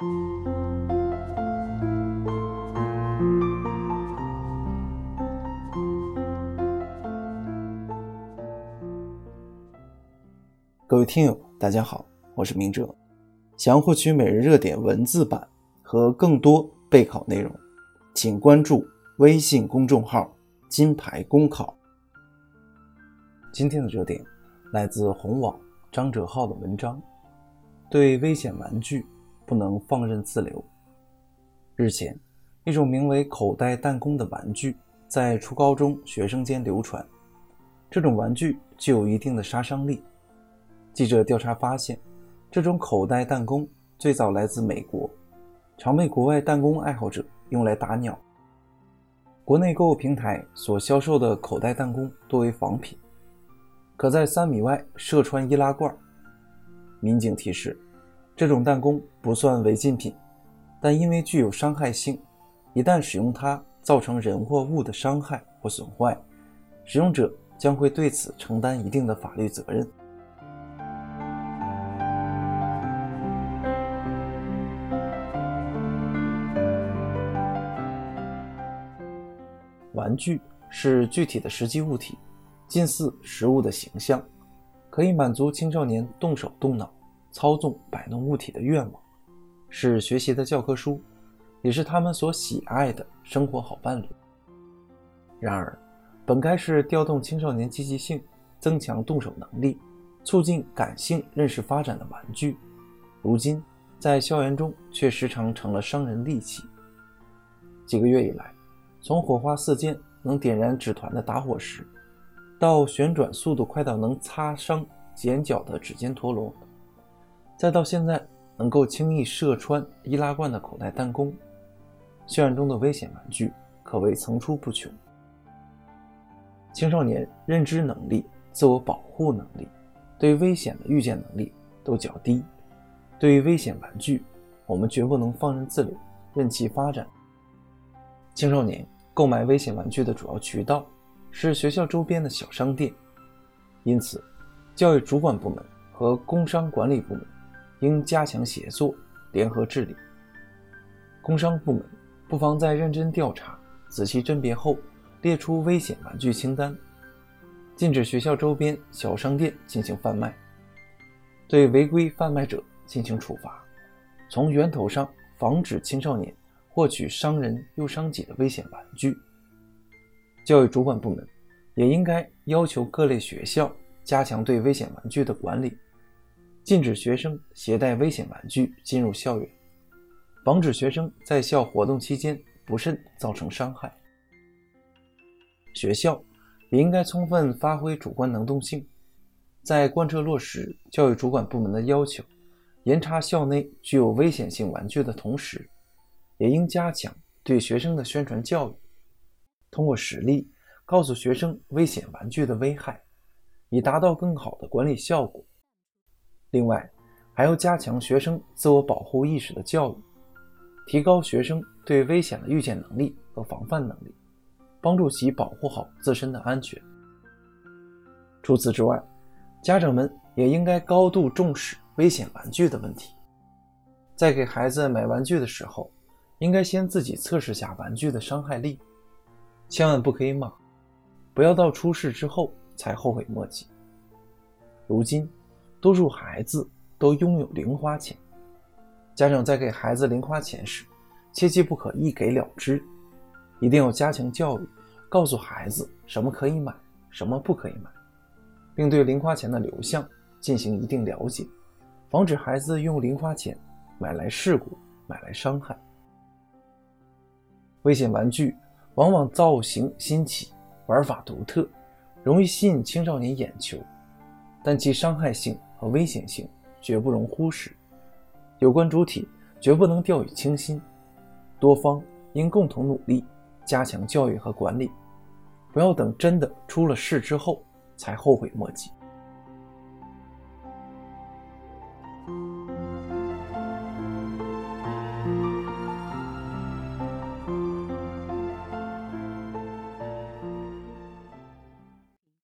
各位听友，大家好，我是明哲。想要获取每日热点文字版和更多备考内容，请关注微信公众号“金牌公考”。今天的热点来自红网张哲浩的文章：对危险玩具不能放任自流。日前，一种名为“口袋弹弓”的玩具在初高中学生间流传，这种玩具具有一定的杀伤力。记者调查发现，这种口袋弹弓最早来自美国，常被国外弹弓爱好者用来打鸟。国内购物平台所销售的口袋弹弓多为仿品，可在三米外射穿易拉罐。民警提示，这种弹弓不算违禁品，但因为具有伤害性，一旦使用它造成人或物的伤害或损坏，使用者将会对此承担一定的法律责任。玩具是具体的实际物体，近似实物的形象，可以满足青少年动手动脑、操纵摆弄物体的愿望，是学习的教科书，也是他们所喜爱的生活好伴侣。然而，本该是调动青少年积极性、增强动手能力、促进感性认识发展的玩具，如今在校园中却时常成了伤人利器。几个月以来，从火花四溅能点燃纸团的打火石，到旋转速度快到能擦伤剪角的指尖陀螺，再到现在能够轻易射穿易拉罐的口袋弹弓，校园中的危险玩具可谓层出不穷。青少年认知能力、自我保护能力、对危险的预见能力都较低，对于危险玩具，我们绝不能放任自流，任其发展。青少年购买危险玩具的主要渠道是学校周边的小商店，因此，教育主管部门和工商管理部门应加强协作，联合治理。工商部门不妨在认真调查、仔细甄别后，列出危险玩具清单，禁止学校周边小商店进行贩卖，对违规贩卖者进行处罚，从源头上防止青少年。获取伤人又伤己的危险玩具，教育主管部门也应该要求各类学校加强对危险玩具的管理，禁止学生携带危险玩具进入校园，防止学生在校活动期间不慎造成伤害。学校也应该充分发挥主观能动性，在贯彻落实教育主管部门的要求，严查校内具有危险性玩具的同时。也应加强对学生的宣传教育，通过实例告诉学生危险玩具的危害，以达到更好的管理效果。另外，还要加强学生自我保护意识的教育，提高学生对危险的预见能力和防范能力，帮助其保护好自身的安全。除此之外，家长们也应该高度重视危险玩具的问题，在给孩子买玩具的时候。应该先自己测试下玩具的伤害力，千万不可以莽，不要到出事之后才后悔莫及。如今，多数孩子都拥有零花钱，家长在给孩子零花钱时，切记不可一给了之，一定要加强教育，告诉孩子什么可以买，什么不可以买，并对零花钱的流向进行一定了解，防止孩子用零花钱买来事故，买来伤害。危险玩具往往造型新奇，玩法独特，容易吸引青少年眼球，但其伤害性和危险性绝不容忽视。有关主体绝不能掉以轻心，多方应共同努力，加强教育和管理，不要等真的出了事之后才后悔莫及。